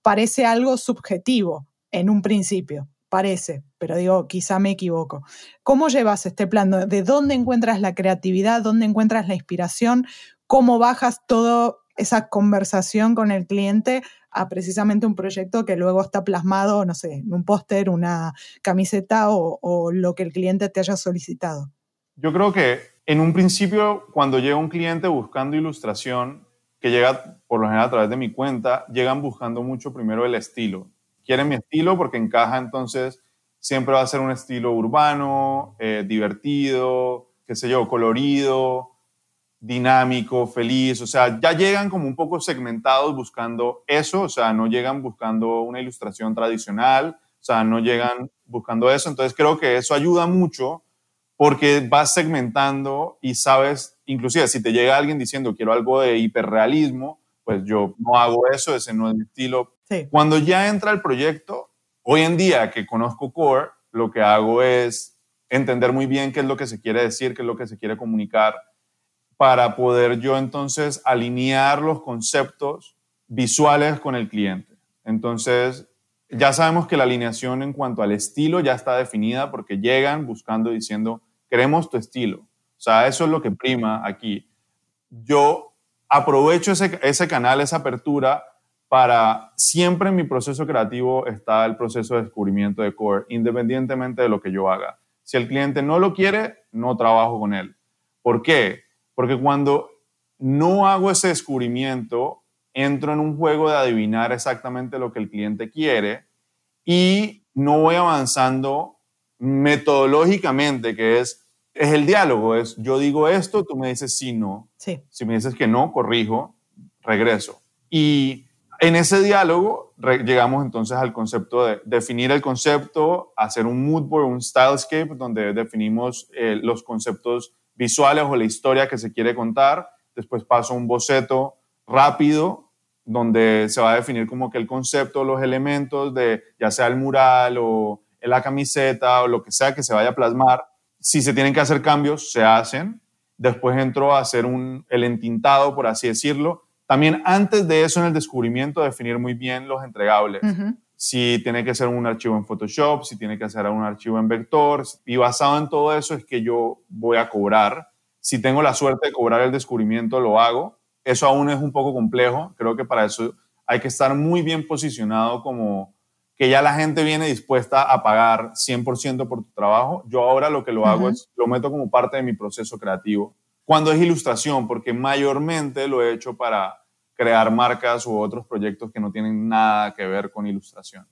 parece algo subjetivo en un principio parece, pero digo, quizá me equivoco. ¿Cómo llevas este plan? ¿De dónde encuentras la creatividad? ¿Dónde encuentras la inspiración? ¿Cómo bajas toda esa conversación con el cliente a precisamente un proyecto que luego está plasmado, no sé, en un póster, una camiseta o, o lo que el cliente te haya solicitado? Yo creo que en un principio, cuando llega un cliente buscando ilustración, que llega por lo general a través de mi cuenta, llegan buscando mucho primero el estilo quieren mi estilo porque encaja entonces, siempre va a ser un estilo urbano, eh, divertido, qué sé yo, colorido, dinámico, feliz, o sea, ya llegan como un poco segmentados buscando eso, o sea, no llegan buscando una ilustración tradicional, o sea, no llegan buscando eso, entonces creo que eso ayuda mucho porque vas segmentando y sabes, inclusive si te llega alguien diciendo quiero algo de hiperrealismo, pues yo no hago eso, ese no es mi estilo. Cuando ya entra el proyecto, hoy en día que conozco Core, lo que hago es entender muy bien qué es lo que se quiere decir, qué es lo que se quiere comunicar, para poder yo entonces alinear los conceptos visuales con el cliente. Entonces, ya sabemos que la alineación en cuanto al estilo ya está definida porque llegan buscando diciendo, queremos tu estilo. O sea, eso es lo que prima aquí. Yo aprovecho ese, ese canal, esa apertura, para siempre en mi proceso creativo está el proceso de descubrimiento de core, independientemente de lo que yo haga. Si el cliente no lo quiere, no trabajo con él. ¿Por qué? Porque cuando no hago ese descubrimiento, entro en un juego de adivinar exactamente lo que el cliente quiere y no voy avanzando metodológicamente, que es es el diálogo, es yo digo esto, tú me dices sí, no. Sí. Si me dices que no, corrijo, regreso. Y en ese diálogo llegamos entonces al concepto de definir el concepto, hacer un mood board, un stylescape, donde definimos eh, los conceptos visuales o la historia que se quiere contar. Después paso un boceto rápido donde se va a definir como que el concepto, los elementos de ya sea el mural o la camiseta o lo que sea que se vaya a plasmar. Si se tienen que hacer cambios, se hacen. Después entro a hacer un, el entintado, por así decirlo. También antes de eso, en el descubrimiento, definir muy bien los entregables. Si tiene que ser un archivo en Photoshop, si tiene que ser un archivo en Vector. Y basado en todo eso es que yo voy a cobrar. Si tengo la suerte de cobrar el descubrimiento, lo hago eso aún es un poco complejo. Creo que para eso hay que estar muy bien posicionado como que ya la gente viene dispuesta a pagar 100% por tu trabajo. Yo ahora lo que lo hago es, lo meto como parte de mi proceso creativo. Cuando es ilustración, porque mayormente lo he hecho para crear marcas u otros proyectos que no tienen nada que ver con ilustración.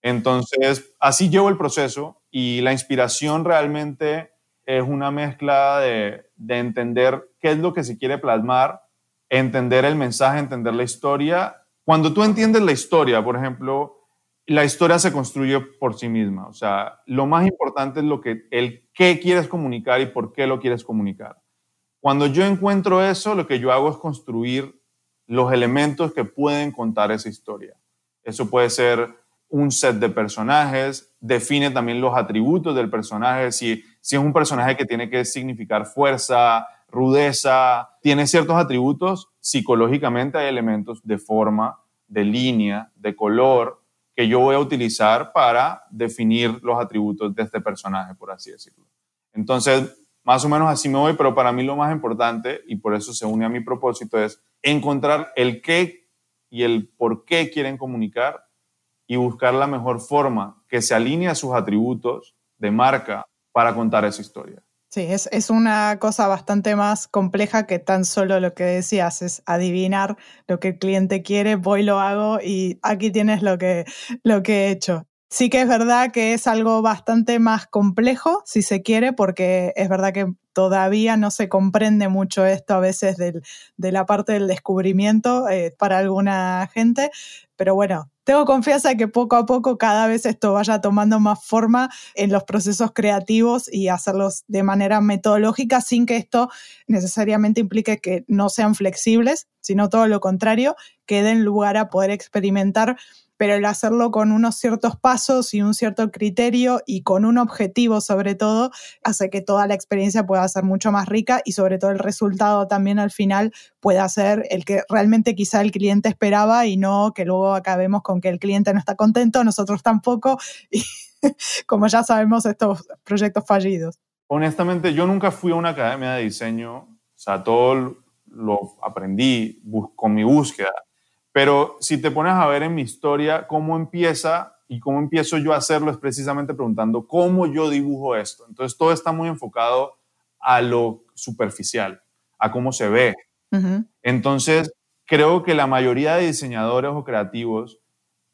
Entonces, así llevo el proceso y la inspiración realmente es una mezcla de, de entender qué es lo que se quiere plasmar entender el mensaje, entender la historia. Cuando tú entiendes la historia, por ejemplo, la historia se construye por sí misma. O sea, lo más importante es lo que, el qué quieres comunicar y por qué lo quieres comunicar. Cuando yo encuentro eso, lo que yo hago es construir los elementos que pueden contar esa historia. Eso puede ser un set de personajes, define también los atributos del personaje, si, si es un personaje que tiene que significar fuerza, rudeza, tiene ciertos atributos, psicológicamente hay elementos de forma, de línea, de color, que yo voy a utilizar para definir los atributos de este personaje, por así decirlo. Entonces, más o menos así me voy, pero para mí lo más importante, y por eso se une a mi propósito, es encontrar el qué y el por qué quieren comunicar y buscar la mejor forma que se alinee a sus atributos de marca para contar esa historia. Sí, es, es, una cosa bastante más compleja que tan solo lo que decías, es adivinar lo que el cliente quiere, voy lo hago y aquí tienes lo que, lo que he hecho. Sí que es verdad que es algo bastante más complejo, si se quiere, porque es verdad que todavía no se comprende mucho esto a veces del, de la parte del descubrimiento eh, para alguna gente, pero bueno, tengo confianza de que poco a poco cada vez esto vaya tomando más forma en los procesos creativos y hacerlos de manera metodológica sin que esto necesariamente implique que no sean flexibles, sino todo lo contrario, que den lugar a poder experimentar pero el hacerlo con unos ciertos pasos y un cierto criterio y con un objetivo sobre todo, hace que toda la experiencia pueda ser mucho más rica y sobre todo el resultado también al final pueda ser el que realmente quizá el cliente esperaba y no que luego acabemos con que el cliente no está contento, nosotros tampoco. Y [laughs] como ya sabemos estos proyectos fallidos. Honestamente, yo nunca fui a una academia de diseño, o sea, todo lo aprendí con mi búsqueda pero si te pones a ver en mi historia cómo empieza y cómo empiezo yo a hacerlo es precisamente preguntando cómo yo dibujo esto. Entonces todo está muy enfocado a lo superficial, a cómo se ve. Entonces creo que la mayoría de diseñadores o creativos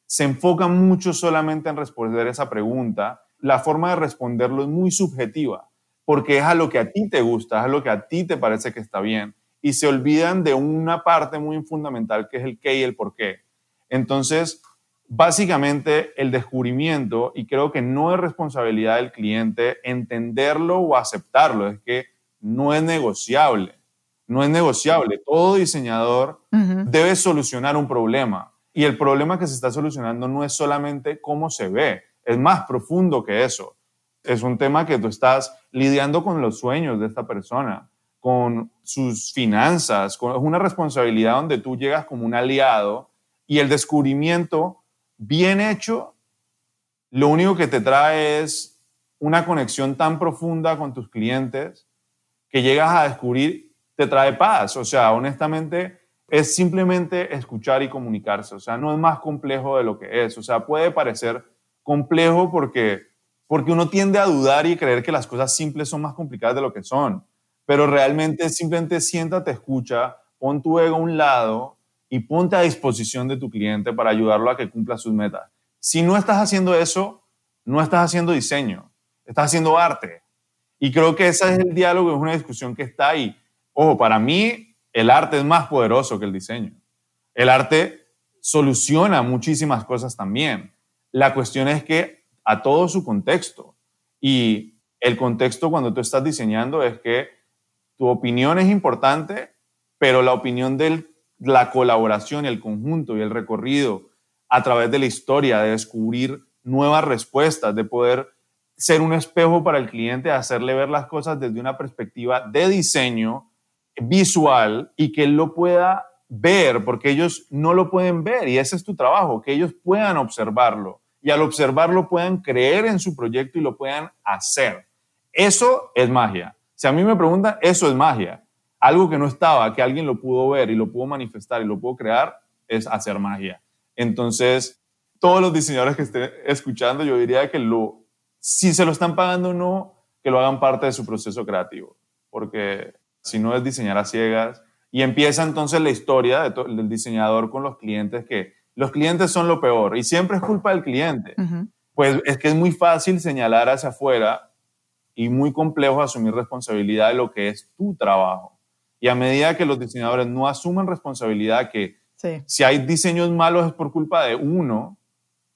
se enfocan mucho solamente en responder esa pregunta. La forma de responderlo es muy subjetiva, porque es a lo que a ti te gusta, es a lo que a ti te parece que está bien y se olvidan de una parte muy fundamental que es el qué y el por qué. Entonces, básicamente el descubrimiento, y creo que no es responsabilidad del cliente entenderlo o aceptarlo, es que no es negociable, no es negociable. Todo diseñador debe solucionar un problema y el problema que se está solucionando no es solamente cómo se ve, es más profundo que eso. Es un tema que tú estás lidiando con los sueños de esta persona con sus finanzas, es una responsabilidad donde tú llegas como un aliado y el descubrimiento bien hecho, lo único que te trae es una conexión tan profunda con tus clientes que llegas a descubrir, te trae paz. O sea, honestamente, es simplemente escuchar y comunicarse. O sea, no es más complejo de lo que es. O sea, puede parecer complejo porque, porque uno tiende a dudar y creer que las cosas simples son más complicadas de lo que son pero realmente simplemente siéntate, escucha, pon tu ego a un lado y ponte a disposición de tu cliente para ayudarlo a que cumpla sus metas. Si no estás haciendo eso, no estás haciendo diseño, estás haciendo arte. Y creo que ese es el diálogo, es una discusión que está ahí. Ojo, para mí el arte es más poderoso que el diseño. El arte soluciona muchísimas cosas también. La cuestión es que a todo su contexto. Y el contexto cuando tú estás diseñando es que tu opinión es importante, pero la opinión del, la colaboración, el conjunto y el recorrido a través de la historia, de descubrir nuevas respuestas, de poder ser un espejo para el cliente, hacerle ver las cosas desde una perspectiva de diseño visual y que él lo pueda ver, porque ellos no lo pueden ver y ese es tu trabajo, que ellos puedan observarlo y al observarlo puedan creer en su proyecto y lo puedan hacer. Eso es magia. Si a mí me preguntan, eso es magia. Algo que no estaba, que alguien lo pudo ver y lo pudo manifestar y lo pudo crear, es hacer magia. Entonces, todos los diseñadores que estén escuchando, yo diría que lo, si se lo están pagando o no, que lo hagan parte de su proceso creativo, porque si no es diseñar a ciegas. Y empieza entonces la historia del diseñador con los clientes, que los clientes son lo peor y siempre es culpa del cliente. Pues es que es muy fácil señalar hacia afuera y muy complejo asumir responsabilidad de lo que es tu trabajo. Y a medida que los diseñadores no asumen responsabilidad, que si hay diseños malos es por culpa de uno,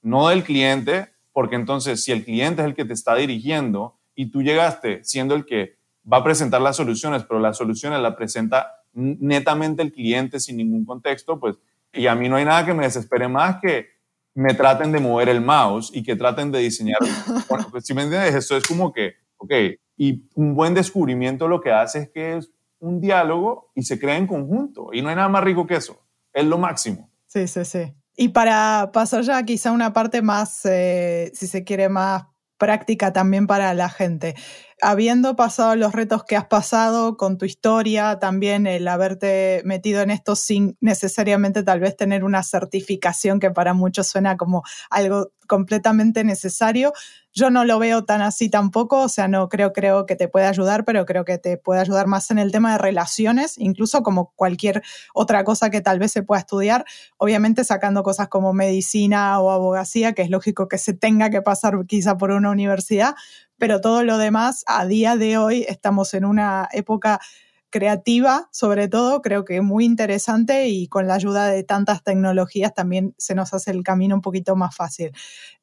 no del cliente, porque entonces si el cliente es el que te está dirigiendo y tú llegaste siendo el que va a presentar las soluciones, pero las soluciones las presenta netamente el cliente sin ningún contexto, pues, y a mí no hay nada que me desespere más que me traten de mover el mouse y que traten de diseñar. [laughs] Bueno, pues, si me entiendes, eso es como que, ok, y un buen descubrimiento lo que hace es que es un diálogo y se crea en conjunto. Y no hay nada más rico que eso. Es lo máximo. Sí, sí, sí. Y para pasar ya quizá una parte más, eh, si se quiere, más práctica también para la gente. Habiendo pasado los retos que has pasado con tu historia, también el haberte metido en esto sin necesariamente tal vez tener una certificación que para muchos suena como algo completamente necesario, yo no lo veo tan así tampoco, o sea, no creo, creo que te puede ayudar, pero creo que te puede ayudar más en el tema de relaciones, incluso como cualquier otra cosa que tal vez se pueda estudiar, obviamente sacando cosas como medicina o abogacía, que es lógico que se tenga que pasar quizá por una universidad, pero todo lo demás, a día de hoy estamos en una época creativa, sobre todo, creo que muy interesante y con la ayuda de tantas tecnologías también se nos hace el camino un poquito más fácil.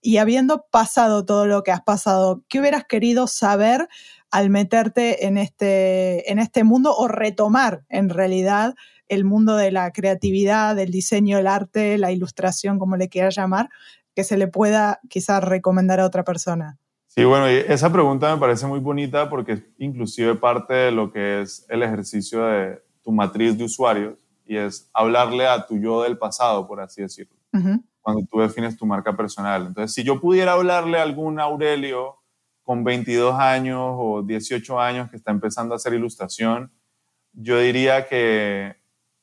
Y habiendo pasado todo lo que has pasado, ¿qué hubieras querido saber al meterte en este, en este mundo o retomar en realidad el mundo de la creatividad, del diseño, el arte, la ilustración, como le quieras llamar, que se le pueda quizás recomendar a otra persona? Sí, bueno, esa pregunta me parece muy bonita porque es inclusive parte de lo que es el ejercicio de tu matriz de usuarios y es hablarle a tu yo del pasado, por así decirlo, cuando tú defines tu marca personal. Entonces, si yo pudiera hablarle a algún Aurelio con 22 años o 18 años que está empezando a hacer ilustración, yo diría que,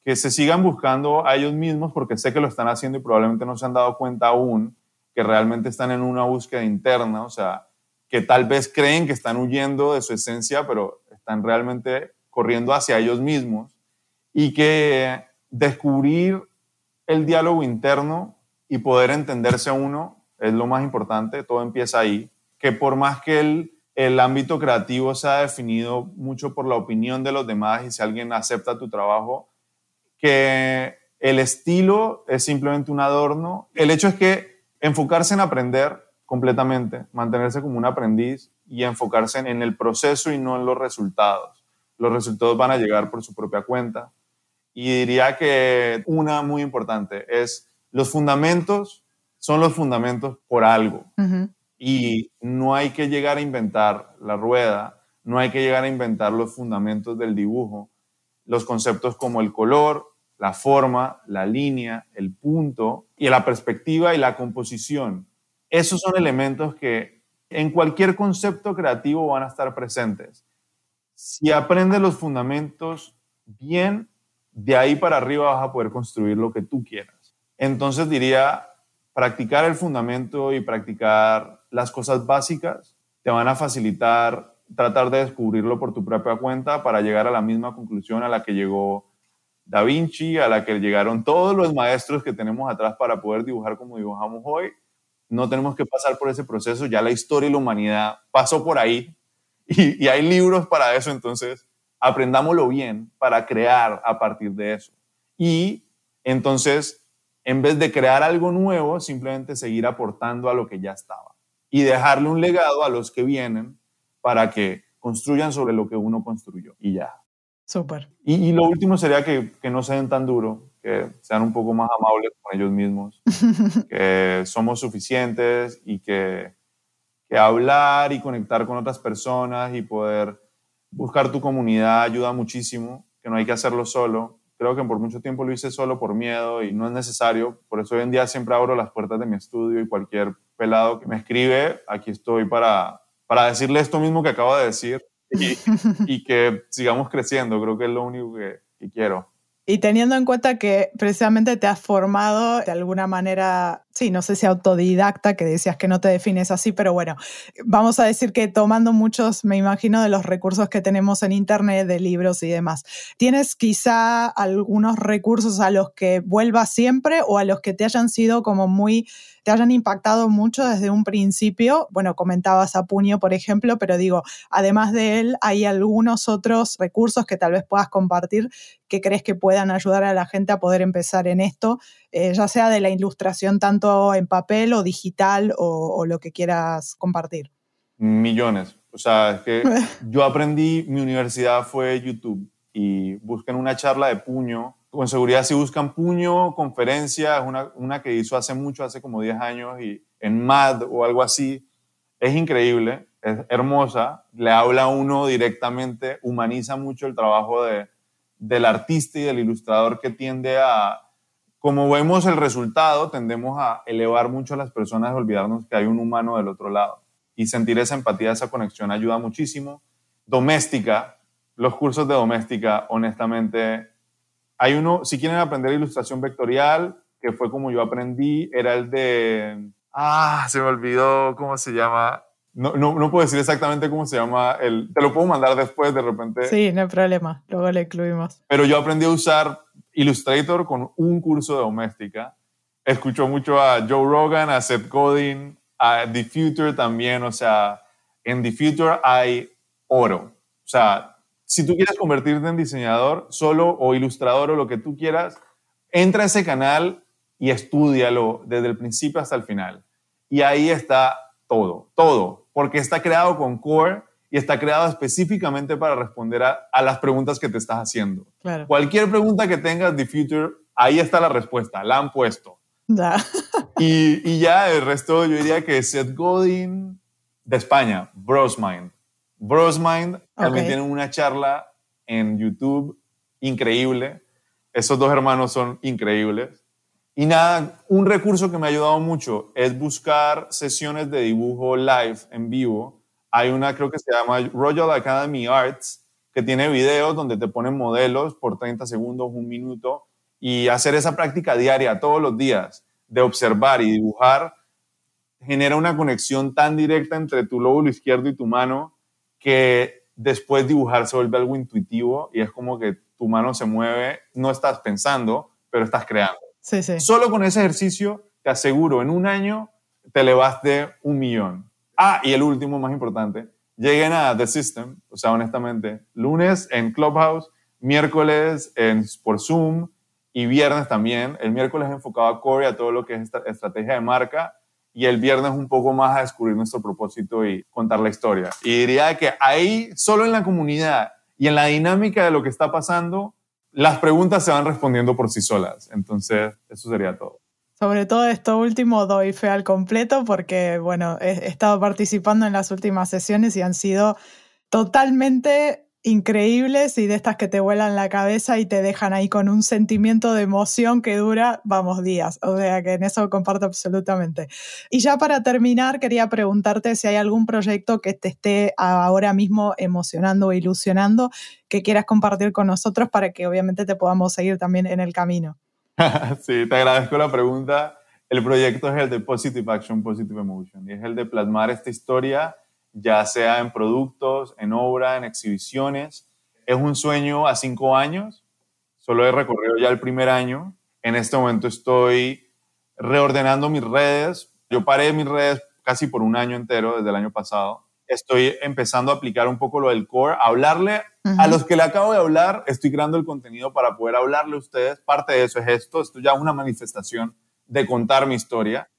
que se sigan buscando a ellos mismos porque sé que lo están haciendo y probablemente no se han dado cuenta aún que realmente están en una búsqueda interna, o sea, que tal vez creen que están huyendo de su esencia, pero están realmente corriendo hacia ellos mismos y que descubrir el diálogo interno y poder entenderse a uno es lo más importante, todo empieza ahí, que por más que el, el ámbito creativo se ha definido mucho por la opinión de los demás y si alguien acepta tu trabajo, que el estilo es simplemente un adorno, el hecho es que enfocarse en aprender completamente, mantenerse como un aprendiz y enfocarse en el proceso y no en los resultados. Los resultados van a llegar por su propia cuenta. Y diría que una muy importante es los fundamentos son los fundamentos por algo. Y no hay que llegar a inventar la rueda, no hay que llegar a inventar los fundamentos del dibujo. Los conceptos como el color, la forma, la línea, el punto y la perspectiva y la composición esos son elementos que en cualquier concepto creativo van a estar presentes. Si aprendes los fundamentos bien, de ahí para arriba vas a poder construir lo que tú quieras. Entonces diría, practicar el fundamento y practicar las cosas básicas te van a facilitar tratar de descubrirlo por tu propia cuenta para llegar a la misma conclusión a la que llegó Da Vinci, a la que llegaron todos los maestros que tenemos atrás para poder dibujar como dibujamos hoy no tenemos que pasar por ese proceso, ya la historia y la humanidad pasó por ahí y, hay libros para eso, entonces aprendámoslo bien para crear a partir de eso. Y entonces, en vez de crear algo nuevo, simplemente seguir aportando a lo que ya estaba y dejarle un legado a los que vienen para que construyan sobre lo que uno construyó y ya. Súper. Y, lo último sería que, que no se den tan duro, que sean un poco más amables con ellos mismos, [laughs] que somos suficientes y que, que hablar y conectar con otras personas y poder buscar tu comunidad ayuda muchísimo, que no hay que hacerlo solo. Creo que por mucho tiempo lo hice solo por miedo y no es necesario. Por eso hoy en día siempre abro las puertas de mi estudio y cualquier pelado que me escribe, aquí estoy para, para decirle esto mismo que acabo de decir y, que sigamos creciendo. Creo que es lo único que, que quiero. Y teniendo en cuenta que precisamente te has formado de alguna manera, sí, no sé si autodidacta, que decías que no te defines así, pero bueno, vamos a decir que tomando muchos, me imagino, de los recursos que tenemos en Internet, de libros y demás, ¿tienes quizá algunos recursos a los que vuelvas siempre o a los que te hayan sido como muy te hayan impactado mucho desde un principio. Bueno, comentabas a Puño, por ejemplo, pero digo, además de él, hay algunos otros recursos que tal vez puedas compartir que crees que puedan ayudar a la gente a poder empezar en esto, eh, ya sea de la ilustración tanto en papel o digital o, lo que quieras compartir. Millones. O sea, es que [laughs] yo aprendí, mi universidad fue YouTube y busquen una charla de puño con seguridad si buscan Puño, conferencia, es una, una que hizo hace mucho, hace como 10 años, y en MAD o algo así, es increíble, es hermosa, le habla a uno directamente, humaniza mucho el trabajo de, del artista y del ilustrador que tiende a, como vemos el resultado, tendemos a elevar mucho a las personas, a olvidarnos que hay un humano del otro lado. Y sentir esa empatía, esa conexión ayuda muchísimo. Doméstica, los cursos de doméstica, honestamente, hay uno, si quieren aprender ilustración vectorial, que fue como yo aprendí, era el de... Ah, se me olvidó cómo se llama. No, no, no, puedo decir exactamente cómo se llama. El, te lo puedo mandar después de repente. Sí, no hay problema. Luego le incluimos. Pero yo aprendí a usar Illustrator con un curso de doméstica. Escucho mucho a Joe Rogan, a Seth Godin, a The Future también. O sea, en The Future hay oro. O sea, si tú quieres convertirte en diseñador solo o ilustrador o lo que tú quieras, entra a ese canal y estudialo desde el principio hasta el final. Y ahí está todo, todo, porque está creado con Core y está creado específicamente para responder a, las preguntas que te estás haciendo. Cualquier pregunta que tengas de Future, ahí está la respuesta, la han puesto. [laughs] y, y, ya el resto yo diría que Seth Godin de España, Brosmind, Brosmind también tienen una charla en YouTube increíble. Esos dos hermanos son increíbles. Y nada, un recurso que me ha ayudado mucho es buscar sesiones de dibujo live, en vivo. Hay una, creo que se llama Royal Academy Arts, que tiene videos donde te ponen modelos por 30 segundos, un minuto, y hacer esa práctica diaria, todos los días, de observar y dibujar, genera una conexión tan directa entre tu lóbulo izquierdo y tu mano que después dibujar se vuelve algo intuitivo y es como que tu mano se mueve, no estás pensando, pero estás creando. Sí, sí. Solo con ese ejercicio, te aseguro, en un año te de un millón. Ah, y el último, más importante, lleguen a The System, o sea, honestamente, lunes en Clubhouse, miércoles en, por Zoom y viernes también. El miércoles enfocado a core, a todo lo que es estrategia de marca y el viernes un poco más a descubrir nuestro propósito y contar la historia. Y diría que ahí, solo en la comunidad y en la dinámica de lo que está pasando, las preguntas se van respondiendo por sí solas. Entonces, eso sería todo. Sobre todo esto último doy fe al completo porque, bueno, he estado participando en las últimas sesiones y han sido totalmente increíbles y de estas que te vuelan la cabeza y te dejan ahí con un sentimiento de emoción que dura, vamos, días. O sea que en eso comparto absolutamente. Y ya para terminar, quería preguntarte si hay algún proyecto que te esté ahora mismo emocionando o ilusionando que quieras compartir con nosotros para que obviamente te podamos seguir también en el camino. [laughs] sí, te agradezco la pregunta. El proyecto es el de Positive Action, Positive Emotion y es el de plasmar esta historia ya sea en productos, en obra, en exhibiciones. Es un sueño a cinco años, solo he recorrido ya el primer año. En este momento estoy reordenando mis redes. Yo paré mis redes casi por un año entero, desde el año pasado. Estoy empezando a aplicar un poco lo del core, hablarle a los que le acabo de hablar, estoy creando el contenido para poder hablarle a ustedes. Parte de eso es esto, esto ya es una manifestación de contar mi historia.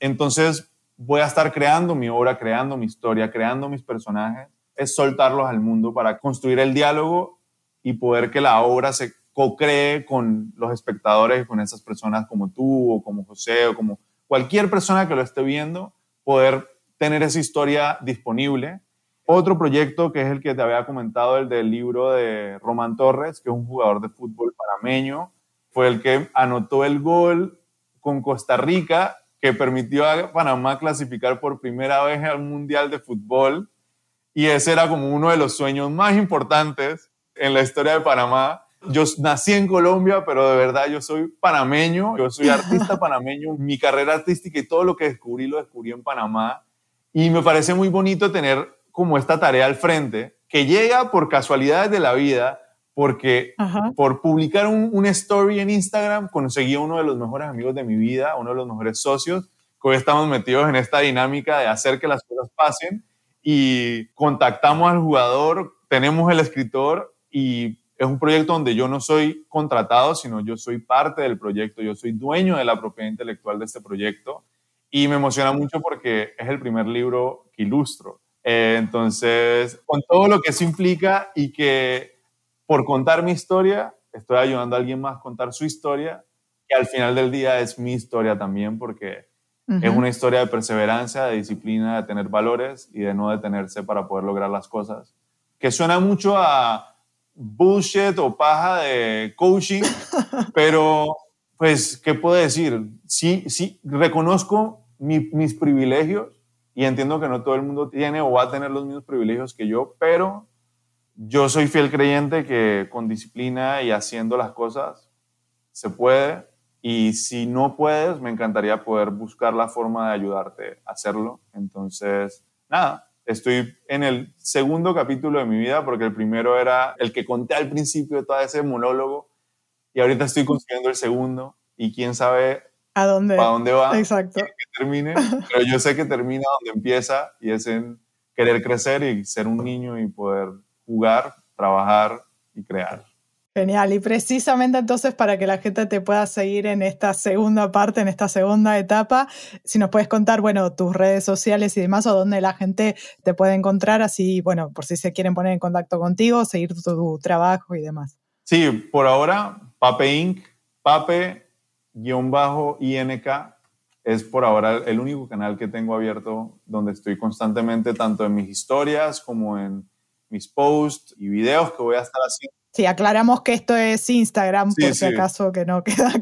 Entonces, voy a estar creando mi obra, creando mi historia, creando mis personajes, es soltarlos al mundo para construir el diálogo y poder que la obra se co-cree con los espectadores, con esas personas como tú o como José o como cualquier persona que lo esté viendo, poder tener esa historia disponible. Otro proyecto que es el que te había comentado, el del libro de Román Torres, que es un jugador de fútbol panameño, fue el que anotó el gol con Costa Rica que permitió a Panamá clasificar por primera vez al Mundial de Fútbol. Y ese era como uno de los sueños más importantes en la historia de Panamá. Yo nací en Colombia, pero de verdad yo soy panameño, yo soy artista [laughs] panameño. Mi carrera artística y todo lo que descubrí lo descubrí en Panamá. Y me parece muy bonito tener como esta tarea al frente, que llega por casualidades de la vida, porque por publicar un, story en Instagram conseguí a uno de los mejores amigos de mi vida, uno de los mejores socios, que hoy estamos metidos en esta dinámica de hacer que las cosas pasen y contactamos al jugador, tenemos el escritor y es un proyecto donde yo no soy contratado, sino yo soy parte del proyecto, yo soy dueño de la propiedad intelectual de este proyecto. Y me emociona mucho porque es el primer libro que ilustro. Eh, entonces, con todo lo que eso implica y que por contar mi historia, estoy ayudando a alguien más a contar su historia, que al final del día es mi historia también, porque es una historia de perseverancia, de disciplina, de tener valores y de no detenerse para poder lograr las cosas. Que suena mucho a bullshit o paja de coaching, [laughs] pero pues, ¿qué puedo decir? Sí, sí, reconozco mis privilegios y entiendo que no todo el mundo tiene o va a tener los mismos privilegios que yo, pero yo soy fiel creyente que con disciplina y haciendo las cosas se puede. Y si no puedes, me encantaría poder buscar la forma de ayudarte a hacerlo. Entonces, nada, estoy en el segundo capítulo de mi vida porque el primero era el que conté al principio de todo ese monólogo y ahorita estoy construyendo el segundo y quién sabe a dónde, a dónde va, Exacto. que termine, pero yo sé que termina donde empieza y es en querer crecer y ser un niño y poder jugar, trabajar y crear. Genial, y precisamente entonces para que la gente te pueda seguir en esta segunda parte, en esta segunda etapa, si nos puedes contar, bueno, tus redes sociales y demás, o dónde la gente te puede encontrar, así, bueno, por si se quieren poner en contacto contigo, seguir tu, trabajo y demás. Sí, por ahora, Pape Inc., Pape-INK, es por ahora el único canal que tengo abierto donde estoy constantemente, tanto en mis historias como en mis posts y videos que voy a estar haciendo. Sí, aclaramos que esto es Instagram, por si acaso que no [laughs] queda.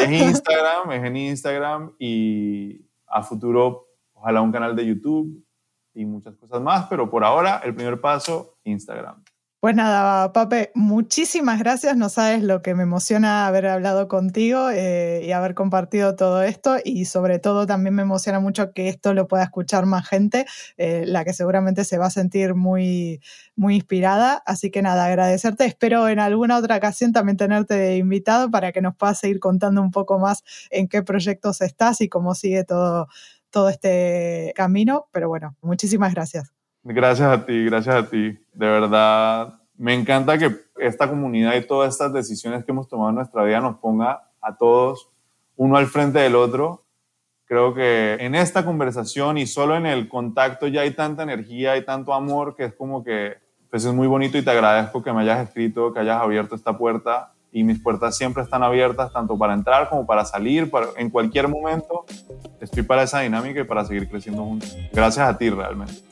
Es Instagram, es en Instagram y a futuro ojalá un canal de YouTube y muchas cosas más, pero por ahora el primer paso, Instagram. Pues nada, Pape, muchísimas gracias. No sabes lo que me emociona haber hablado contigo eh, y haber compartido todo esto. Y sobre todo también me emociona mucho que esto lo pueda escuchar más gente, eh, la que seguramente se va a sentir muy, muy inspirada. Así que nada, agradecerte. Espero en alguna otra ocasión también tenerte invitado para que nos puedas seguir contando un poco más en qué proyectos estás y cómo sigue todo, todo este camino. Pero bueno, muchísimas gracias. Gracias a ti, gracias a ti. De verdad, me encanta que esta comunidad y todas estas decisiones que hemos tomado en nuestra vida nos ponga a todos uno al frente del otro. Creo que en esta conversación y solo en el contacto ya hay tanta energía y tanto amor que es como que pues es muy bonito y te agradezco que me hayas escrito, que hayas abierto esta puerta y mis puertas siempre están abiertas tanto para entrar como para salir, en cualquier momento estoy para esa dinámica y para seguir creciendo juntos. Gracias a ti realmente.